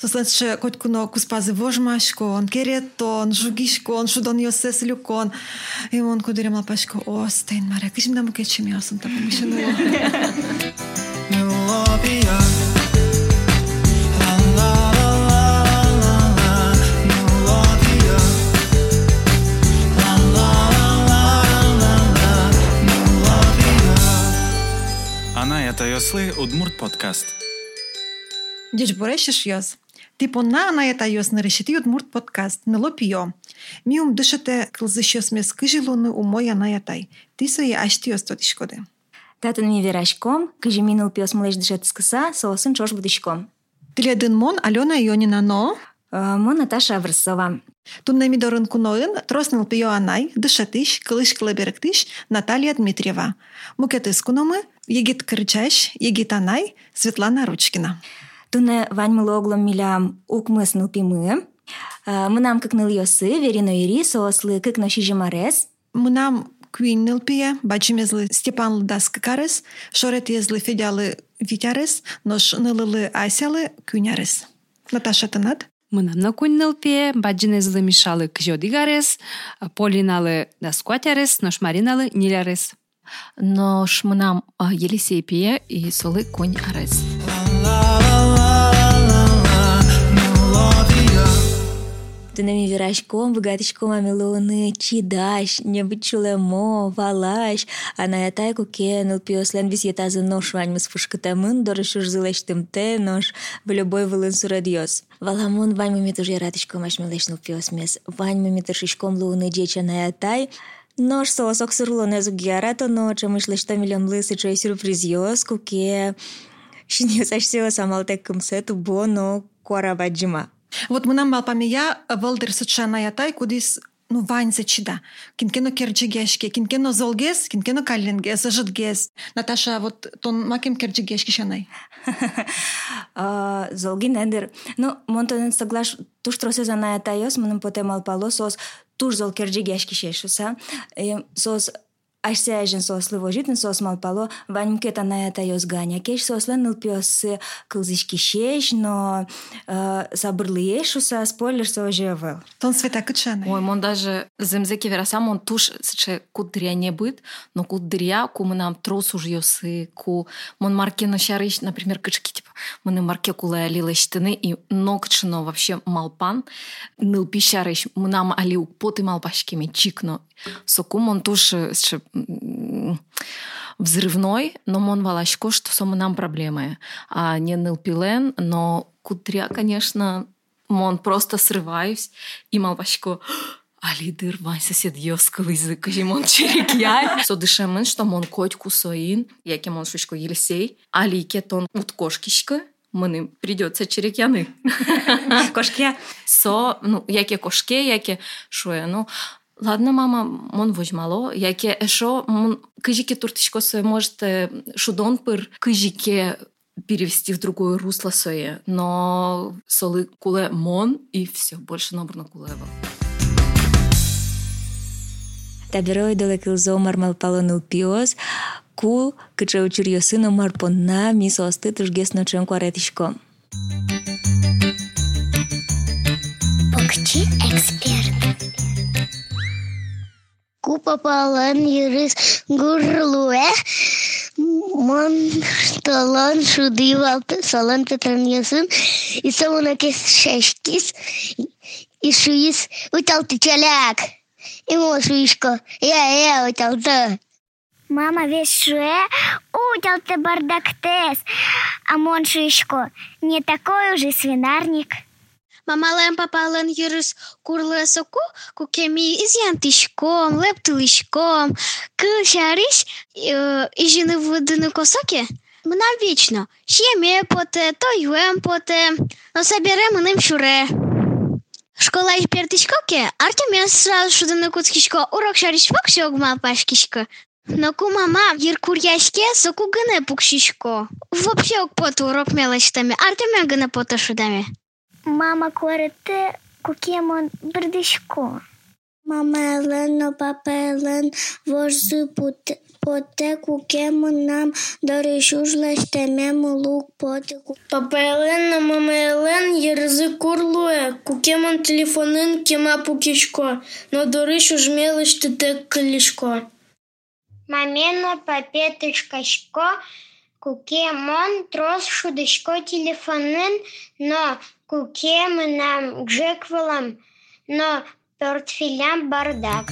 To znaczy, koćku no kuspazy wożmaśko, on kiereto, on żugiśko, on szudon josesliuko, on... I on kudyryma lapaśko, o, stein Maria, kiedyś mi dam ukiecie miosem, tam pomyślano. Melopia, Ana ja to josly Udmurt Podcast. Deci borești și jos. На на ета йос не решити Удмурт подкаст не лопіо. Міум дишете кылзы щось мес кыжилуны у моя на ятай. Ти свои ашти йос тот шкоды. Татын ми верашком, кыжи минул пиос млеш дышет скыса, сосын чош будышком. Тиледин мон Алена Йонина но. Мо Наташа Аврсова. Тунна мидорын куноын тросныл пио анай, дышатыш, кылыш кылыберектыш Наталья Дмитриева. Мукетыс куномы, егит кырчаш, егит анай, Светлана Ручкина. Туне ваньмылы оглом милям укмыс нылпимы. Мынам кыкныл йосы, верино ири, соослы кыкно шижимарес. Мынам куин нылпие, бачимезлы Степан Лдас кыкарес, шорет езлы Федялы Витярес, нош нылылы Асялы кюнярес. Наташа тынат? Мынамна куннылпе, баджинезлы мишалы кжодигарес, полиналы даскуатярес, нош мариналы нилярес. Нош мынам Елисейпие и солы конь арес. Тунами вирашком, богатышком амилоны, чидаш, небычулемо, валаш, а на ятай куке, ныл пиослен вис ятазы нош вань мыс фушкатамын, дорышуш зылештым те, нош в любой вылын сурадьос. Валамун вань мами тоже ратышком ашмилеш ныл пиос мес, вань мами тыршишком луны деча на ятай, Нож соосок сурлоне зугярато, но чемышле что милем лысы чой сюрпризиос, куке. Шиньосаш сила самалтек кымсету бо, но кора баджима. Вот мынам малпамия вълдыр сычана ятай, кудис ну вань зачида. Кинкено керджигешке, кинкено золгес, кинкено калленгес, жытгес. Наташа, вот тон макем керджигешке шанай. Золги недер. Ну, монтонен соглаш, туш тросе за на ятайос, мынам потем алпало, сос туш зол керджигешке шешуса. Сос Ашсяжен сослы вожитын сос малпало, ваньмкет анаята йос ганя. Кеш сослы нылпиос кылзышки шеш, но э, сабырлы ешуса спойлер сожевел. Тон света кычаны. Ой, мон даже земзеки верасам, он туш сыче кудря не быт, но кудря, ку мы нам трос уж йосы, ку мон марке на шарыш, например, кычки, типа, мы на марке кулая лила штаны, и ногчно вообще малпан, нылпи шарыш, мы нам алиу поты малпашкими чикно, Сокум он тоже взрывной, но он валашко, что сому нам проблемы. А не нылпилен, но кудря, конечно, он просто срываюсь, и малвашко а лидер вань сосед йоскал язык, и мон черек я. Со дышемен, что мон котьку соин, яке мон шучко елисей, а лике тон ут кошкишка, Мені придеться черекяни. Кошки? Со, ну, яке кошки, яке я, ну, Ладно, мама, мон возьмало, яке ешо, мон кыжике туртышко свое может шудон пыр кыжике перевести в другое русло свое, но солы куле мон и все, больше набрано кулева. Таберой доле кылзо мармал палонул пиос, кул кыча учурьё сыну марпонна мисо осты тыжгес ночен куаретишко. Покчи Купа палан юрис гурлуе. Мон талан шудивал салан петран ясын. И самона кес шешкис. И шуис утал ты чаляк. И мо шуишко. Я, я утал ты. Мама весь шуе, утел ты бардактес, а мон шишко, не такой уже свинарник. Мамалем папален юрис курле соку, кукеми изянтишком, лептилишком, кишариш, і жіни водини косоки. Мна вічно, ще мє поте, то юем поте, но собере ним шуре. Школа ж пертишкоке, Артем я сразу шуданы куцкишко, урок шариш фокси огма пашкишко. Но ку мама йыр куряшке соку гыне пукшишко. Вообще ок поту урок мелочтами, Артем я гыне пота шудами. Мама корете кукемон бердишко. Мама Елен, но папа Елен, вожзы путе, поте куке нам доришужлештеме лук поте. Папа Елен, но мама Елен, язык курлуе, кукемон телефонын кема пукишко, но доришуж мелышты тек клишко. Мамена папетышкашко, кукемон трос шудышко телефонын, но кукемы нам гжеквалам, но портфелям бардак.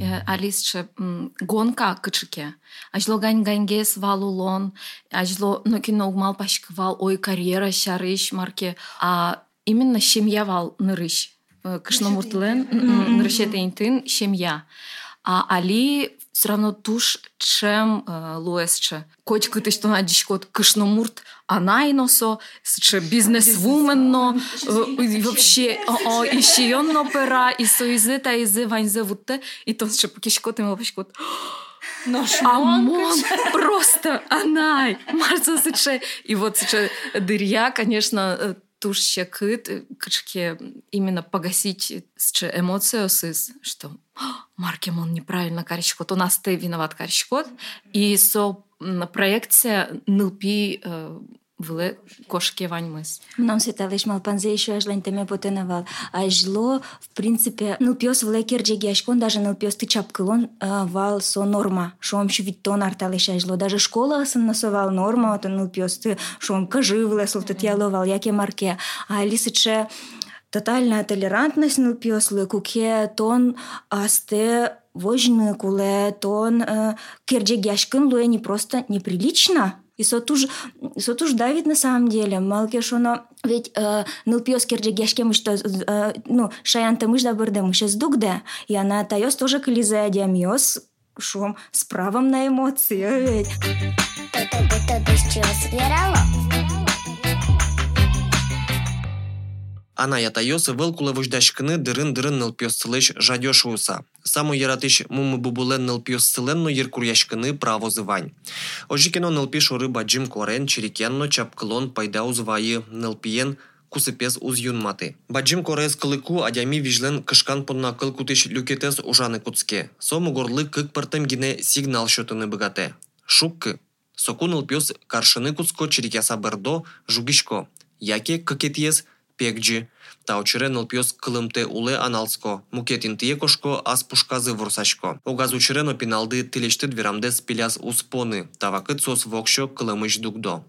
Э, Алисче м, гонка кычыке. Ажло гань ганьгес валулон, ажло нокино угмал пашкывал, ой карьера шарыш марке, а именно семья вал нырыш. Э, Кышно муртлен интын семья. А Али все равно туш чем э, луэсче. Коть кытыш то надишкот кышно мурт, она иносо, че бизнес-вумен, но э, и вообще о, о, еще он но пера, и соизе та изе ваньзе вутте, и то че покишкот и малпишкот. А мон просто анай, марца сыче. И вот сыче дырья, конечно, э, туш ще кыт, э, кычке именно погасить эмоцию что Маркемон неправильно каричкот, у нас ты виноват каричкот, и со проекция нылпи э, вле кошке ваньмыс. Нам светалыш малпанзе еще аж лентеме потенавал. А жло, в принципе, ну пес в лекер джегяшкон, даже ну пес ты чапкылон а, вал со норма. Шом еще ведь тон арталыш ажло. Даже школа сын насовал норма, вот ну пес ты шом кажи влесл, тут яловал, яке марке. А лисыче тотальная толерантность ну пес куке тон асте вожны куле тон э, керджегяшкын луе не просто неприлично. И сотуж, сотуж давит на самом деле. Малке шоно ведь э, нылпиос керджегяшке что э, ну шаянта мыш да бырде мыш дугде. И она тайос тоже клизе диамиос шум с правом на эмоции. Ведь. Это ты Ана ятайосы вылкулы вождашкыны дырын-дырын нылпёсцылыш жадёшуса. Саму яратыш мумы бубулен нылпёсцыленну еркуряшкыны правозы вань. Ожикено нылпи шоры баджим корен чирикенно чапкылон пайда узвайы нылпиен кусыпес уз юнматы. Баджим корес кылыку адями вижлен кышкан понна кыл кутыш люкетес ужаны куцке. Сому горлы кык пыртым гине сигнал шотыны быгате. Шуккы. Соку нылпёс каршыны куцко чирикяса бырдо жугишко. Яке кыкетиес пекджи. Таучыре нылпёс кылымте уле аналско. Мукетин тие кошко ас пушказы вурсачко. Огазучыре но пиналды тилешты дверамдес пиляс успоны. Тавакыт сос вокшо кылымыш дугдо.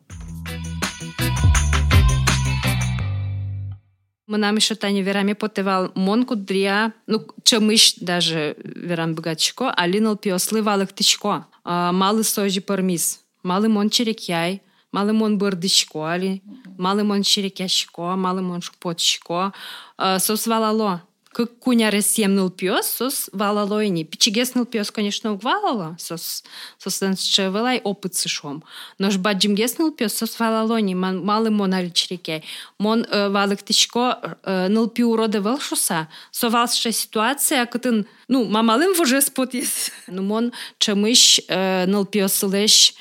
Мынам еще Таня верами потевал мон кудрия, ну, чемыш даже верам богачко, а линал пиослы валых тычко. А, Малы сожи пармис, малы мон черекяй, малы мон бырдычко, али, малы мон черекяшко, малы мон шпотчко. А, Сос валало. Как куняре семнул пес, сос валало и не. Пичигеснул пес, конечно, угвалало, сос, сос ще велай опыт сышом. Но ж баджим геснул пес, сос валало не, ман- малы мон али черекяй. Мон э, валык тычко э, ныл пи уроды велшуса, со валша ситуация, кытын, ну, мамалым воже спот есть. Ну, мон чемыш э, ныл пиосылеш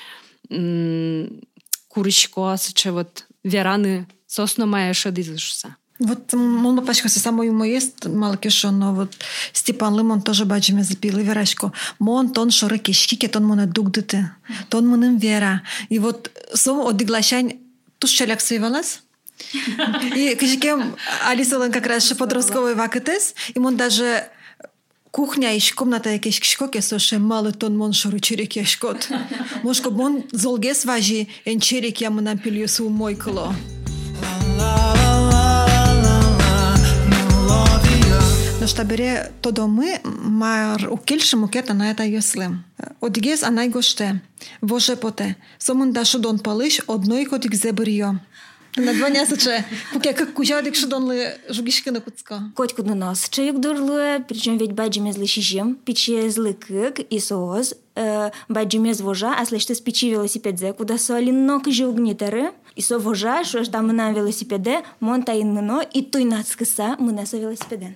курышко, сыче вот вераны сосно мая шадызышуса. Вот мон папачка се само ему есть малки шо, но вот Степан Лимон тоже бачиме запил и верашко. Мон тон шоре кишки, тон моне дугдите. Тон монем вера. И вот сом одиглашань туш челяк свивалас. И кишке Алиса как раз подростковый вакетес, и мон даже кухня и комната якесь кшкоке соше мало тон мон шору черек яшкот. Мошко мон золгес важи ен черек я мына пилю су мойкало. Но что бере то доми мар укельши мукета на это йослим. Одигес а найгоште. Воже поте. Сомун дашу дон палыш одной котик зебрио. На два нясаче. Куке как кужадик шудон ли жугишки на куцко. Котку на нас. Чайок дурлуе, причем ведь баджиме злышижем, пиче злыкык и соос, баджиме звожа, а слышите с пичи велосипедзе, куда соали ног же угнитары, и со вожа, что ж там на велосипеде, монта ин мно, и той нацкаса мы на со велосипеден.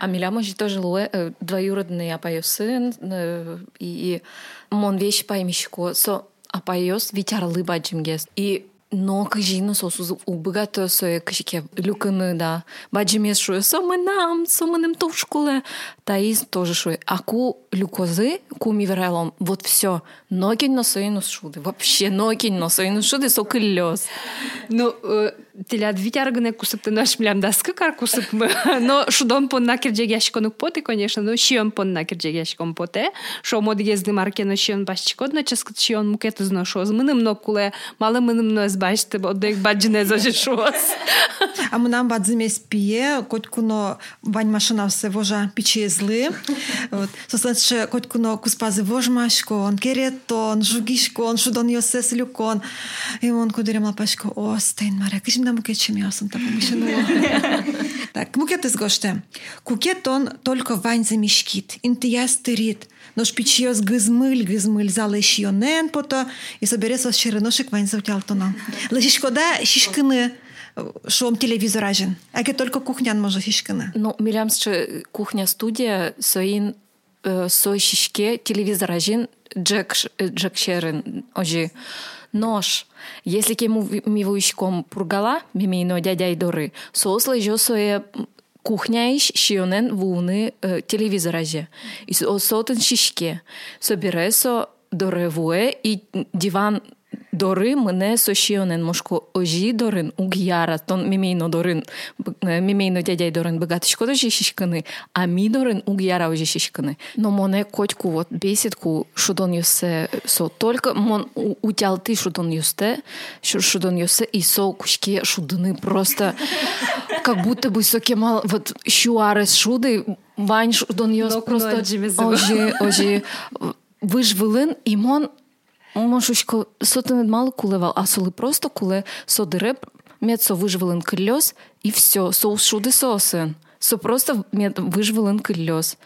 А миля може тоже луе э, двоюродный апайо сын и, и мон вещи паймишко со апайос витярлы баджимгес. И Но кажino сосуз убыгато сое кашике люканы да. Баджимес шуе сомынам, сомыным то в школе. Таис тоже шуе. А ку люкозы, ку миверелом. Вот все. Ногень на соинус шуды. Вообще ногень на соинус шуды сокылёс. Ну, э, тилят витяргыне кусыпты наш милям даскы кар кусыпмы. Но шудон пон накирджег ящиконук поты, конечно, но шион пон накирджег ящикон поте. Шо мод езды маркено шион башчикод, но ческат шион мукет зно шо. Змыным но куле, малы мыным но бачты, одек баджине зажи шос. А мы нам бадзимес пие, коть куно вань машина все вожа пичи злы. Вот. Соследше коть куно куспазы вожмашко, он керетон, жугишко, он шудон йосес люкон. И он кудерем лапашко, о, стейн маре, кишим да мукет чем ясен, та помышлену. Так, мукет из гоште. Кукет он только вань замешкит, интиястерит. Нож пичиос гызмыль, гызмыль залыш йонен пото, и соберется щереношек вань завтялтона. Лишь шкода, шишкины, шом телевизор ажен. Аке только кухнян може шишкины. Ну, милямсче кухня-студия соин э, сой шишке телевизор ажин джек, ш- э, джек шерен ожи. Нож. Если кему мивуишком пургала, мимейно дядя Доры, сослы жо сое кухня иш шионен вуны э, телевизор аже. И со- сотен шишке. Собере со доревуе и диван Дори мене со шионен мошко ожи дорин угяра тон мимейно дорин б- мимейно дядя дорин богатышко дожи шишканы а ми дорин угяра ожи шишканы. Но моне котку вот бесит ку шудон юсе со. Только мон утял ты шудон юсте шу- шудон юсе и со кушке шудыны. Просто как будто бы со кемал вот шуарес шуды вань шудон юс просто ожи ожи. Вижвилин і мон Мошучко сотен мало кулевал, а соли просто куле со дереб мед со выжвелен кыльос и все, со ушуды сосен. Со просто мед выжвелен кыльос.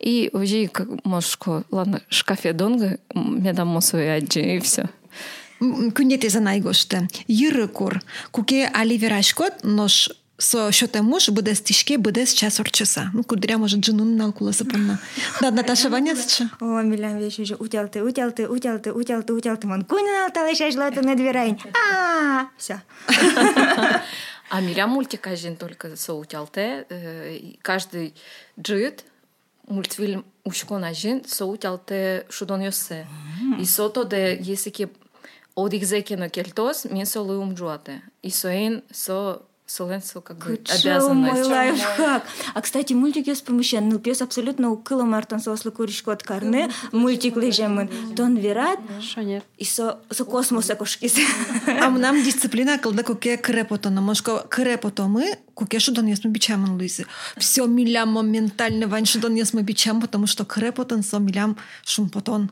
И уже как мошко, ладно, шкафе донга, медам мосу яджи и все. Күнете за найгоште. Йыры. Куке али верашкот, нож со шоте муж буде стишке, буде с час орчаса. Ну, кудря може джинун на кула сапанна. Да, Наташа Ваня сча. О, милям вещь уже утялты, утялты, утялты, утялты, утялты. Мон кунин алталыш ажлаты на дверайн. А, все. А миля мультик один только со утялте. э, и Каждый джит мультфильм ушкон один со утялте шудон йосе. И сото де если ке одигзеке на кельтос, мен со луум джуате. И соин со солен со как бы Чё, мой обязанность. лайфхак. А, кстати, мультик есть помещен. Ну, пес абсолютно укыла мартан сослы куришко от карны. Мультик лежемен. Тон верат. Шо нет? И со, со космоса кошкис. А нам дисциплина кылда куке крепото, но мошко крепото мы, куке шудон яс мы бичам луисы. Все милям моментально вань шудон яс мы бичам, потому что крепотон со милям шумпотон.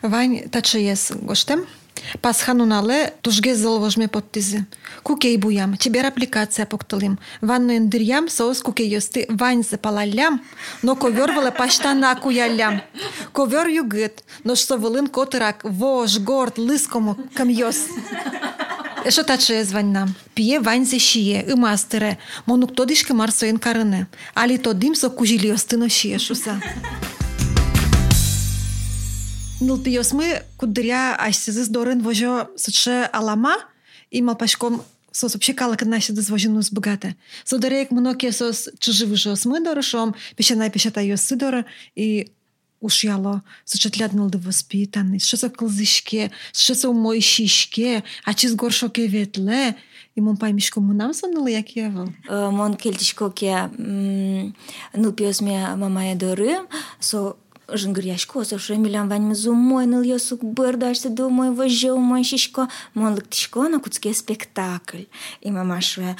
Вань таче ес гоштем. Пасханунале тужге залвожме подтизи. Кукей буям, тебе апликация покталим. Ванну индирям, соус кукей йости вань запалалям, но ковер вале паштана куялям. Ковер югит, но що волин котирак, вож, горд, лискому, камйос. Що таче звань нам? П'є вань зе шіє, і мастере, монук тодишки марсоїн карине, алі то дим со кужилі остино шіє шуса. Нылпиос мы кудря айсизыз дорын вожо сыче алама и малпашком сос вообще калак наши дозвожену с богата. Содарек многие сос чужи выжос мы дорошом, пещана пещата ее сидора и уж яло сочетляд нылды воспитанный, что со кылзышке, что со мой шишке, а чиз горшоке ветле, и мон паймишко мы нам соныл як евал. Мон келтишко ке ну пес ме мамая доры. Со жынгыряшко, со шо милям вань мы зумой ныл ёсук бырдашты думай вожо мой шишко. Мон лыктишко на куцке спектакль. И мама шве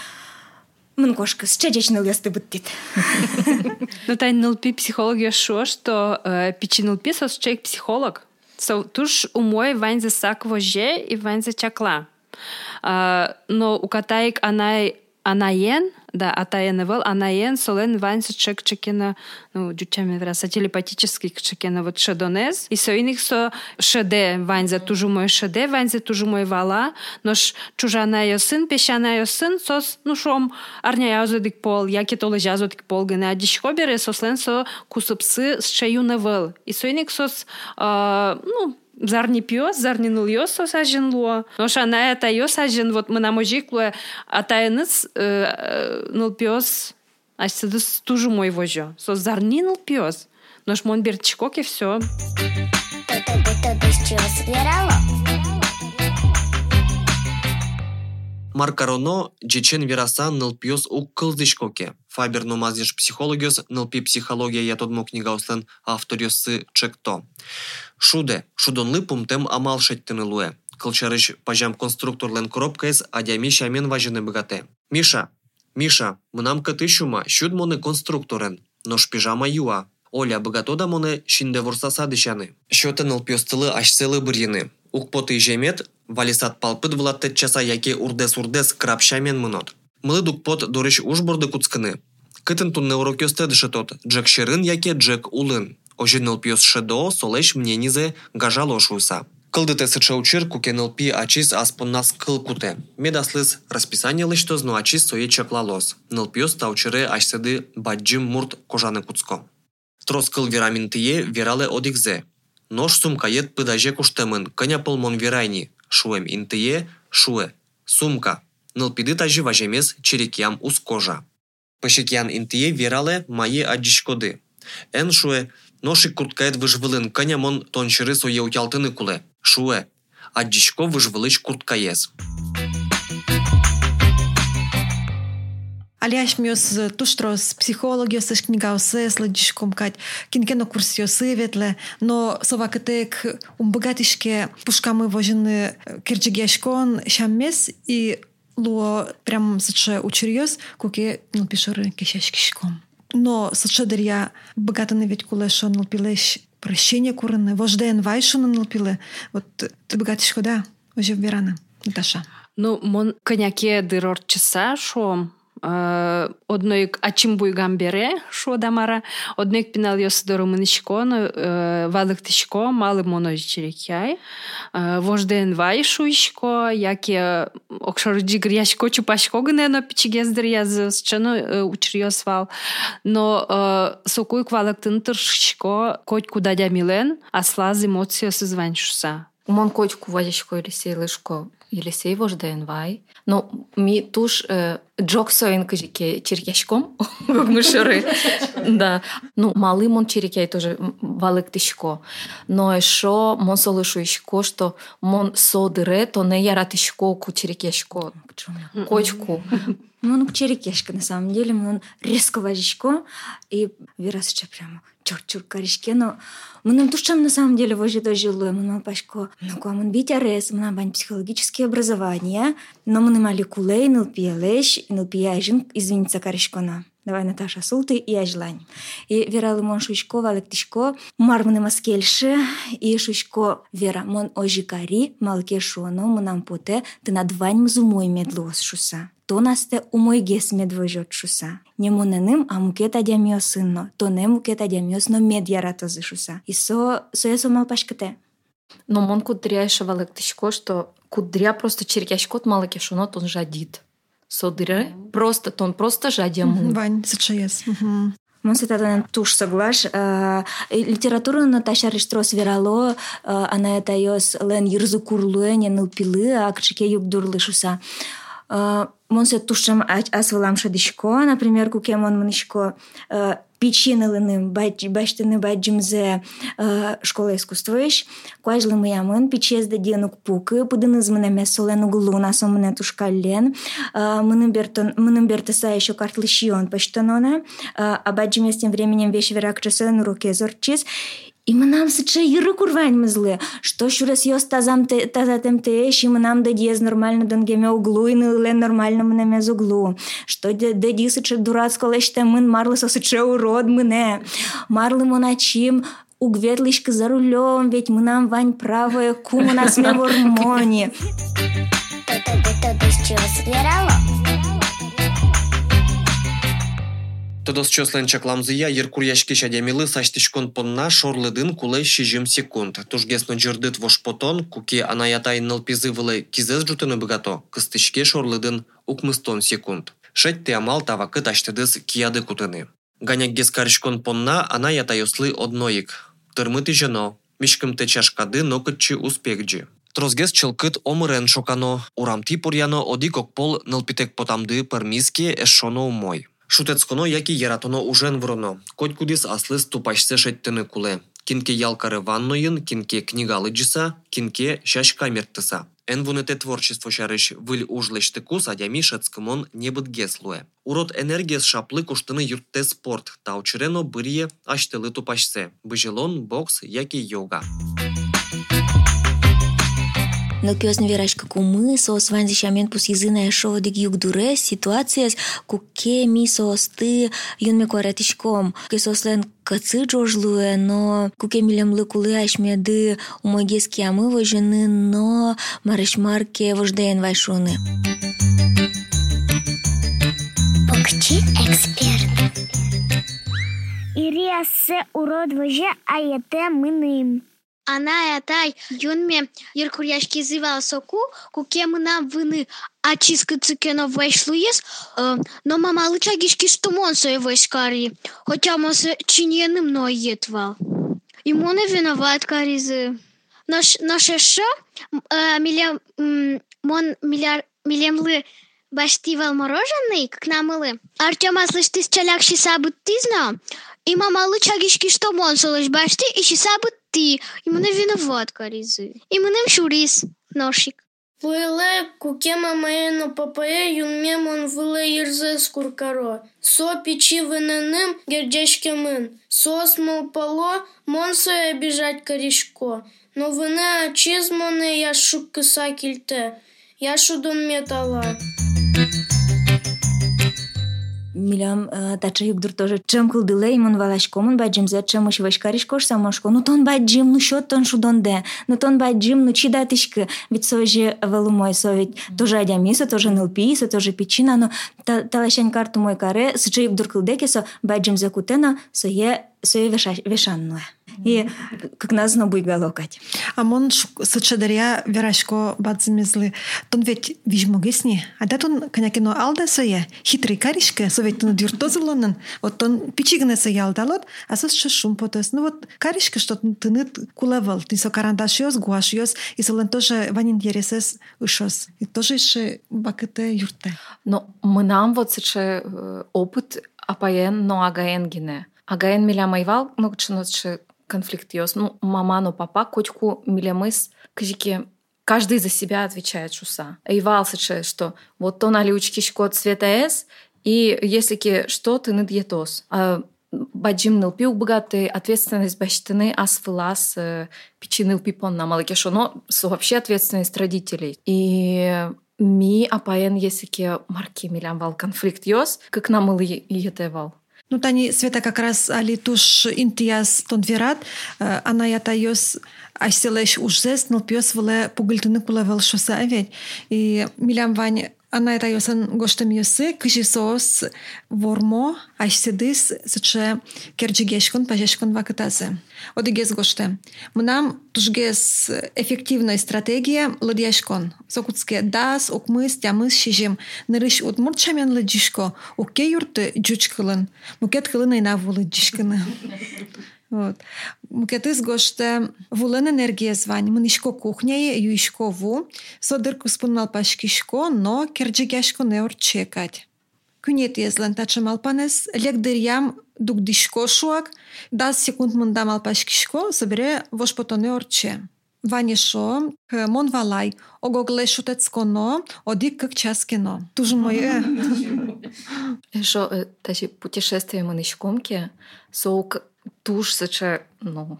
Мын кошка с чадечныл ёсты быттит. Ну, тань нылпи психология шо, что э, пичи нылпи сос человек психолог. So, туш умой вань за сак воже и вань за чакла. А, но у катаик анай анаен, да, атаен вел, анаен, солен вань за чек чекена, ну, дючами враса телепатически чекена вот шедонез, и со иных со шеде вань за тужу мой шеде, вань за тужу мой вала, но ш чужана ее сын, пещана ее сын, сос, ну шом арня язодик пол, яки то лежазодик пол, гене адишко бере, сослен со кусыпсы с чаю невел. И со иных сос, а, ну, йос сажен луо. Но шана это йос сажен, вот мы на мужик луо, а тайныс ныл пиос, а сидыс тужу мой вожо. Со зарни ныл пиос. Но ж мон бертичкок и все. Маркароно джечен верасан нылпиос ук кылдышкоке. Фабер номазеш психологиос нылпи психология ятодмо книгауслен авториосы чекто. Шуде, шудонлы пумтем амал шеттыны луэ. Кылчарыш пажам конструкторлен коробкаес адями шамен важыны богате. Миша, Миша, мынам кыты шума, шуд моны конструкторен, но шпижама юа. Оля богатода моны шинде ворсаса дышаны. Шөтен ылпиостылы ашсылы бірйыны. Укпоты жемет, валисат палпыт влатты часа яке урдес-урдес крапшамен мынот. Мылы дукпот дорыш ужборды куцкыны. Кытын тунны урок ёсты дышытот, джек шерын яке джек улын. Ожин ылпиос шедо, солеш мне низе гажало шуйса. Кылдыте сыча учир кукенылпи ачис аспоннас кыл куте. Медаслыз расписание лыштоз, но ачис сое чаклалос. Нылпиос таучыры ашсыды баджим мурт кожаны куцко. Трос кыл вераминтые верале одикзе. Нож сумка ет пыдаже куштемын, кыня пылмон верайни. Шуем интые, шуе. Сумка. Нылпиды тажи важемес черекям уз кожа. Пышекян интие верале мае аджишкоды. Эн шуе, ношик курткает выжвылын, кыня мон тончыры сое утялтыны куле. Шуе. Аджишко выжвылыч курткаес. Аляш мёс туштрос психологиос иш книгаусы сладишком кать кинкено курсиосы ветле, но совакатек умбогатишке пушкамы вожины кирджигешкон шаммес и луо прям саче учерьез куке нылпишоры кешешкишком. Но саче дырья богатаны ведь кулешо нылпилеш прощение курыны, вожден вайшуны нылпиле. Вот ты богатишко, да, уже верана, Наташа. Ну, мон коняке дырор часа шо одноик ачимбуйган бере шо дамара одноик пинал йосидору мынышконо валыктышко малы моно черекяй вожден вай шуйшко яке окшорджигр яшко чупашко гнено пичигездер яз чано учриосвал но сокуй квалыктын тыршко коть куда милен аслаз эмоциясы званшуса Мон котку вазишко или сейлышко Елисей вожден вай. Но ми туш э, джок соин кажике черкешком, мышеры. Да. Ну, малый мон черекей тоже валык тишко. Но еще мон солышу ишко, что мон содыре, то не яра тишко ку черекешко. Кочку. Ну, к черекешка, на самом деле, он резко вазишко, и вирас прямо чур-чур каришке, но Мынам тушам на самом деле вожи дожилу, мынам пашко, ну куамын бить арес, мынам бань психологические образования, но мы мали кулей, ныл пиелеш, ныл пияжин, извиниться каришкона. Давай, Наташа, султы и ажлань. И вера лимон шушко, валек тишко, мармны маскельше, и шушко вера мон ожикари, малке шоно, мынам поте, ты надвань мзумой медлос шуса. То насте умойгес медвожот шуса. Не муненим, а мукета дямио сынно, то не мукета дямиос, но мед яратозы шуса. И со, со я сомал пашкате. Но мон кудря шавалек тишко, что кудря просто черкяшкот малаке шунот, он жадит содыре. Просто, тон просто жадям. Вань, сычаес. Мон сетадан туш соглаш. Литература Наташа Риштрос верало, она это йос лен юрзу курлуэ, не нылпилы, а кчике юб дурлышуса. Мон се тушам асвалам шадишко, например, куке мон манишко пичинылыным баштыны баджимзе школа искусствоиш, куажлы мыямын пичезде денук пукы, пудыныз мынаме солен углу насо мыне тушкаллен, мыным бертыса еще картлышион паштанона, а баджимес тем временем вещь верак часовен уроке зорчиз, и мы нам сыче йыры курваньмызлы, что шурес йос тазам тазатем теш, и мы нам дадиез нормально донгеме углу, и ныле нормально мы намез углу. Что дади сыче дурацко леште мын марлы сыче урод мыне. Марлы моначим угветлышка за рулем, ведь мы нам вань правая кума нас ме в гормоне. Тодос чослен чакламзыя еркур яшки шадемилы саштишкон понна шорлыдын кулы шижим секунд. Тужгесно джердыт вош потон, куки анаятай нылпизы вылы кизез жутыны богато, кыстышке шорлыдын укмыстон секунд. Шетте амал тавакы таштыдыс кияды кутыны. Ганяк гескаришкон понна ана ятайослы одноик. Тырмыты жено, Мишкымте чашкады нокытчы успекджи. Трозгес чылкыт омырен шокано, урамти пурьяно оди кокпол нылпитек потамды пырмиске эшшоно умой. Шутецконо яки яратоно ужен вроно. Коть кудис аслыс тупашсе шеттіні куле. Кинке ялкары ваннойын, кинке книгалыджиса, кинке шаш камертыса. Эн вунете творчество шарыш выль ужлешты кус адями шацкымон небыт геслуе. Урод энергияс шаплы куштыны юртте спорт, таучырено бырье аштылы тупашсе. Быжилон, бокс, яки йога. No que os neverás que com só os vães chamento pus izina é show de giug dure situações cu que mi só ste yun me quaratishkom que só slen кацы жожлуе, но куке милем лыкулы ашме ды умагески амы вожены, но марышмарке вожден вайшуны. Покчи експерт. Ирия урод воже, а ете мыным. Ана ятай юнме еркуряшки зывал соку, куке мына выны ачиска цукено вайшлуес, э, но мама лычагишки штумон сой вайскари, хотя мосы чиньены мной етвал. Ему не виноват каризы. Наш, наше шо, э, милям, мон миляр, милемлы баштивал мороженый, как намылы. Артема, слышь, ты с чалякши сабут ты знал? И мама лычагишки штумон солыш башти, и сабут ти, і мене виноват каризи. І мене шуріс ношик. Пуеле кукема маено папае юнмемон выле ерзе скуркаро. Со печи выненым гердешкемын. Сос мол пало, монсо обижать корешко. Но выне ачизмоне я шук кыса кильте. Я шудон металла. Милям тача югдур тоже чем кылдыле имон валашкомын баджимзе чем уж вашкаришкош самошко. Ну тон баджим, ну счет тон шудонде. Ну тон баджим, ну чидатишка. Ведь сожи велумой совет тоже адямиса, тоже нылписа, тоже печина, но талашень карту мой каре, сыча югдур кылдеке со баджимзе кутена, со е со е вешанное. И как назно буйга локать. А мон сычадаря верашко бадзымезлы. Тон ведь вижмогесни. А да тон конякино алда сое. Хитрый каришка, со ведь тон дюртозылонын. Вот тон пичигне сое алдалот, а сос ше шум потес. Ну вот каришка, что ты нит кулевал. Ты со карандаш йос, гуаш йос, и солен тоже ванин ересес ушос. И тоже ще бакете юрте. Но мы нам вот сыче опыт апаен, но агаен гине. Агаен миля майвал, ну, че конфликт ёс. Ну, мама, ну, папа, котику милямыс, кажики, каждый за себя отвечает шуса. Эйвалсыче, что вот то налючки шкот цвета С, и если ки что, ты не диетос. А баджим нылпи богатый ответственность баштаны асфылас печины пипон на малыке но вообще ответственность родителей. И ми апаен если ки марки милям вал конфликт ёс, как нам и етевал. Ну, тани света как раз али туш интияс тон верат, она ята йос айселеш ужзес, ныл пьес выле пугыльтыны кулавел шоса ведь. И милям вань она это йосан гоштем йосы, кыжи соос вормо, айседис, сыче керджигешкон, пажешкон вакытазе. Одигез гоште. Мнам тужгез эффективная стратегия лодяшкон. Сокутске дас, окмыс, тямыс, шижим. Нырыш удмурт шамен лыджишко, уке юрты джучкылын. Мукет кылын айна вулы джишкыны. Вот. Мукетис гоште вулен енергия звань. Мнишко кухняє, юишко ву. Содырку спунмал пашкишко, но керджигешко не орчекать. Күнет езлен тачым алпанес, легдырям дугдишко шуак, дас секунд мындам алпашкишко, собере вош потоне орче. Ванишо, мон валай, огогле шутецконо, одик как час кино. Тужи мое. Что, даже путешествие манышкомки, соук туш саче, ну,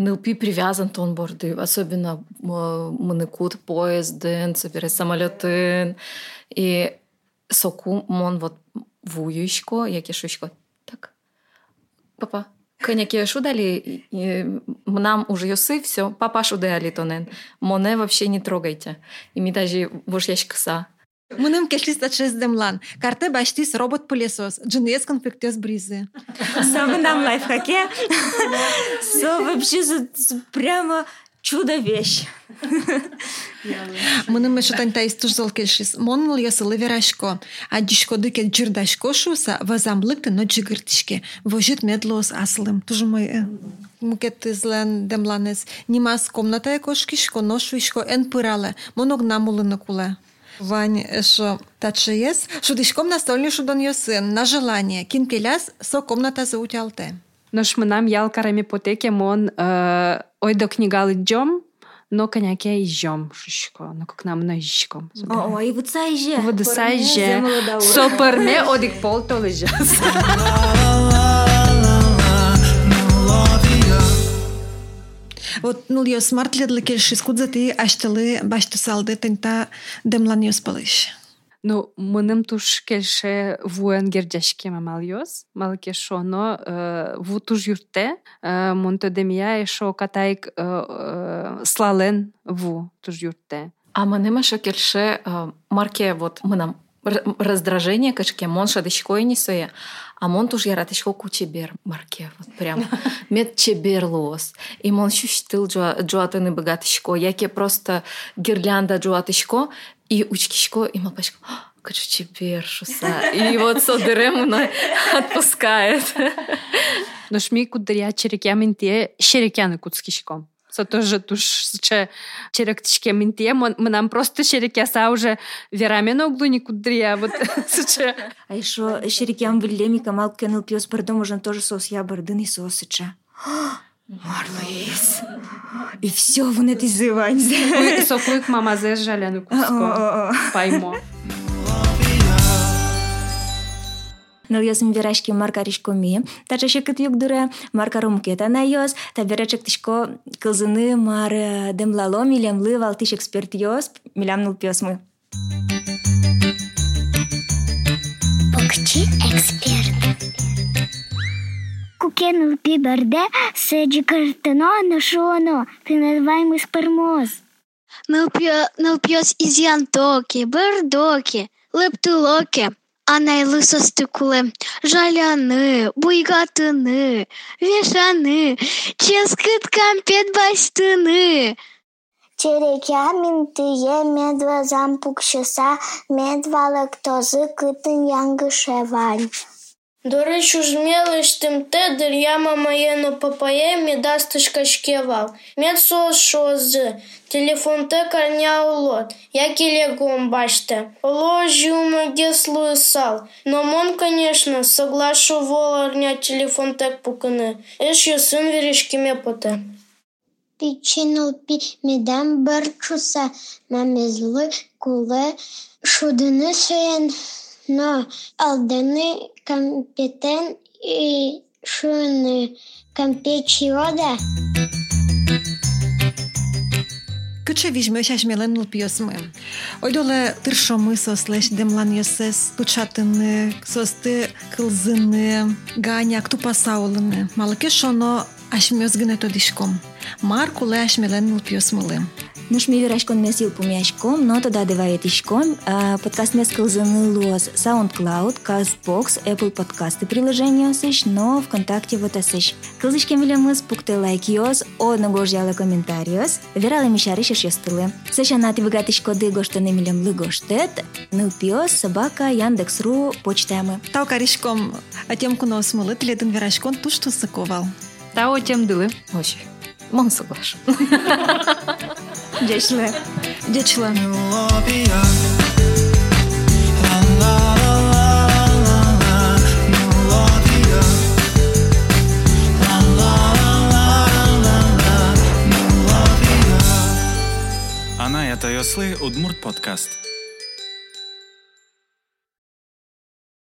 Нылпи привязан тон борды, особенно маныкут, поезд, ден, собере самолеты. И соку мон вот вуюшко, яке шушко. Так. Папа. Коняки шудали, нам уже йосы, все, папа шудали тонен. Моне вообще не трогайте. И ми даже вож яшкса. Мыным кешлис тачес демлан. Карте баштис робот пылесос. Джинес конфликтес бризы. Самый нам лайфхаке. Со вообще прямо Чудо вещь. Мыным эше тантай стужзал келшис. Монмыл ясылы верашко. А дишко дыке джирдашко шуса вазамлыкты но джигыртишке. Вожит медлос аслым. Тоже мой э, мукет злен демланес. Нимас комната кошкишко ношвишко эн пырале. Моног намулы куле. Вань, что таче есть, что дишком настольный шудон ее сын, на желание, кин келяс, со комната заутялте. Но шмынам ял карами потеке мон э, ой до книгал идем, но коняке идем шишко, но как нам на ищком. О, и вот сайже. Вот сайже. Соперне одик пол то лежас. Вот ну я смарт ледлы келшис кудзаты аштылы башты салды тента демлан йоспалыш. Ну, мыным туш келше вуен гердяшке мамалйос, малке шоно, э, ву туш юрте, э, монто демия шо катайк э, слален ву туш юрте. А мыным эше келше марке вот мынам раздражение кашке мон шадышкой не сое, а мон туш яратышко кучебер марке вот прям мет чеберлос. И мон щущтыл джуатыны богатышко, яке просто гирлянда джуатышко, и учкишко, и мапашко, хочу чебер шуса. И вот содырем мной отпускает. Но шми кудря черекя менте шерекяны куцкишком. Со тоже туш че черектичке менте, мы нам просто шерекяса уже верами на углу не кудря, вот сыче. А еще шерекям вылеми камал кенул пьес бардом уже тоже сос я бардын и сосыча. Марвейс. И все в этой зывань. Сокуик мама зажаляну куско. Паймо. Ныл ясым верашки маркаришко ми, тача шекет югдыра, марка румкета на йос, та верачек тишко кылзыны мар демлало милемлы валтиш эксперт йос, милям ныл пьес мы. Покчи эксперт. Кукенул пиберде, седжи картано на шоно, ты называемый спермоз. Нылпьос изянтоки, бердоки, лептулоки, Анайлысостыкулы, жаляны, буйгатыны, вешаны, ческыт кампет бастыны. Черекя минтые медва зампукшыса, медва лактозы кытын янгышевань. До речі, жмілиш тим те, дер'яма маєно папає, мідастишка шкевал. Мецо шо з, телефон те карня улот, як і легом бачте. Ложі у магеслу сал. Но мон, конечно, соглашу воларня телефон тек пукане. Еш я сын вирішки мепоте. Пічинул пі мідам берчуса, мамізли куле, шудини соєн, но алдени компетен и шуны компечиода. Кыче візьмеш аж меленул пьосмы. Ойдоле тыршомы сослеш демлан йосес, тучатыны, состы кылзыны, ганяк тупасаулыны. Малыке шоно аш мёзгыне тодишком. Мар куле аш меленул Пьосмылы. Наш ми вирашкон месил помяшком, но тогда девает ишком. Подкаст мескал занылос SoundCloud, CastBox, Apple подкасты приложения сыш, но ВКонтакте вот сыш. Кылзышкем вилемыз пукте лайк йос, одного жала комментариос, верала мишариш шестылы. Сыш анаты выгатышко ды гоштаны милем лыгоштет, нылпиос, собака, Яндекс.ру, почтамы. Тау каришком, а тем куно смылы, тледын вирашкон тушту сыковал. Тао тем дылы. Очень. Мон соглашу. Дечла. Дечла. Ана ята йосли удмурт подкаст.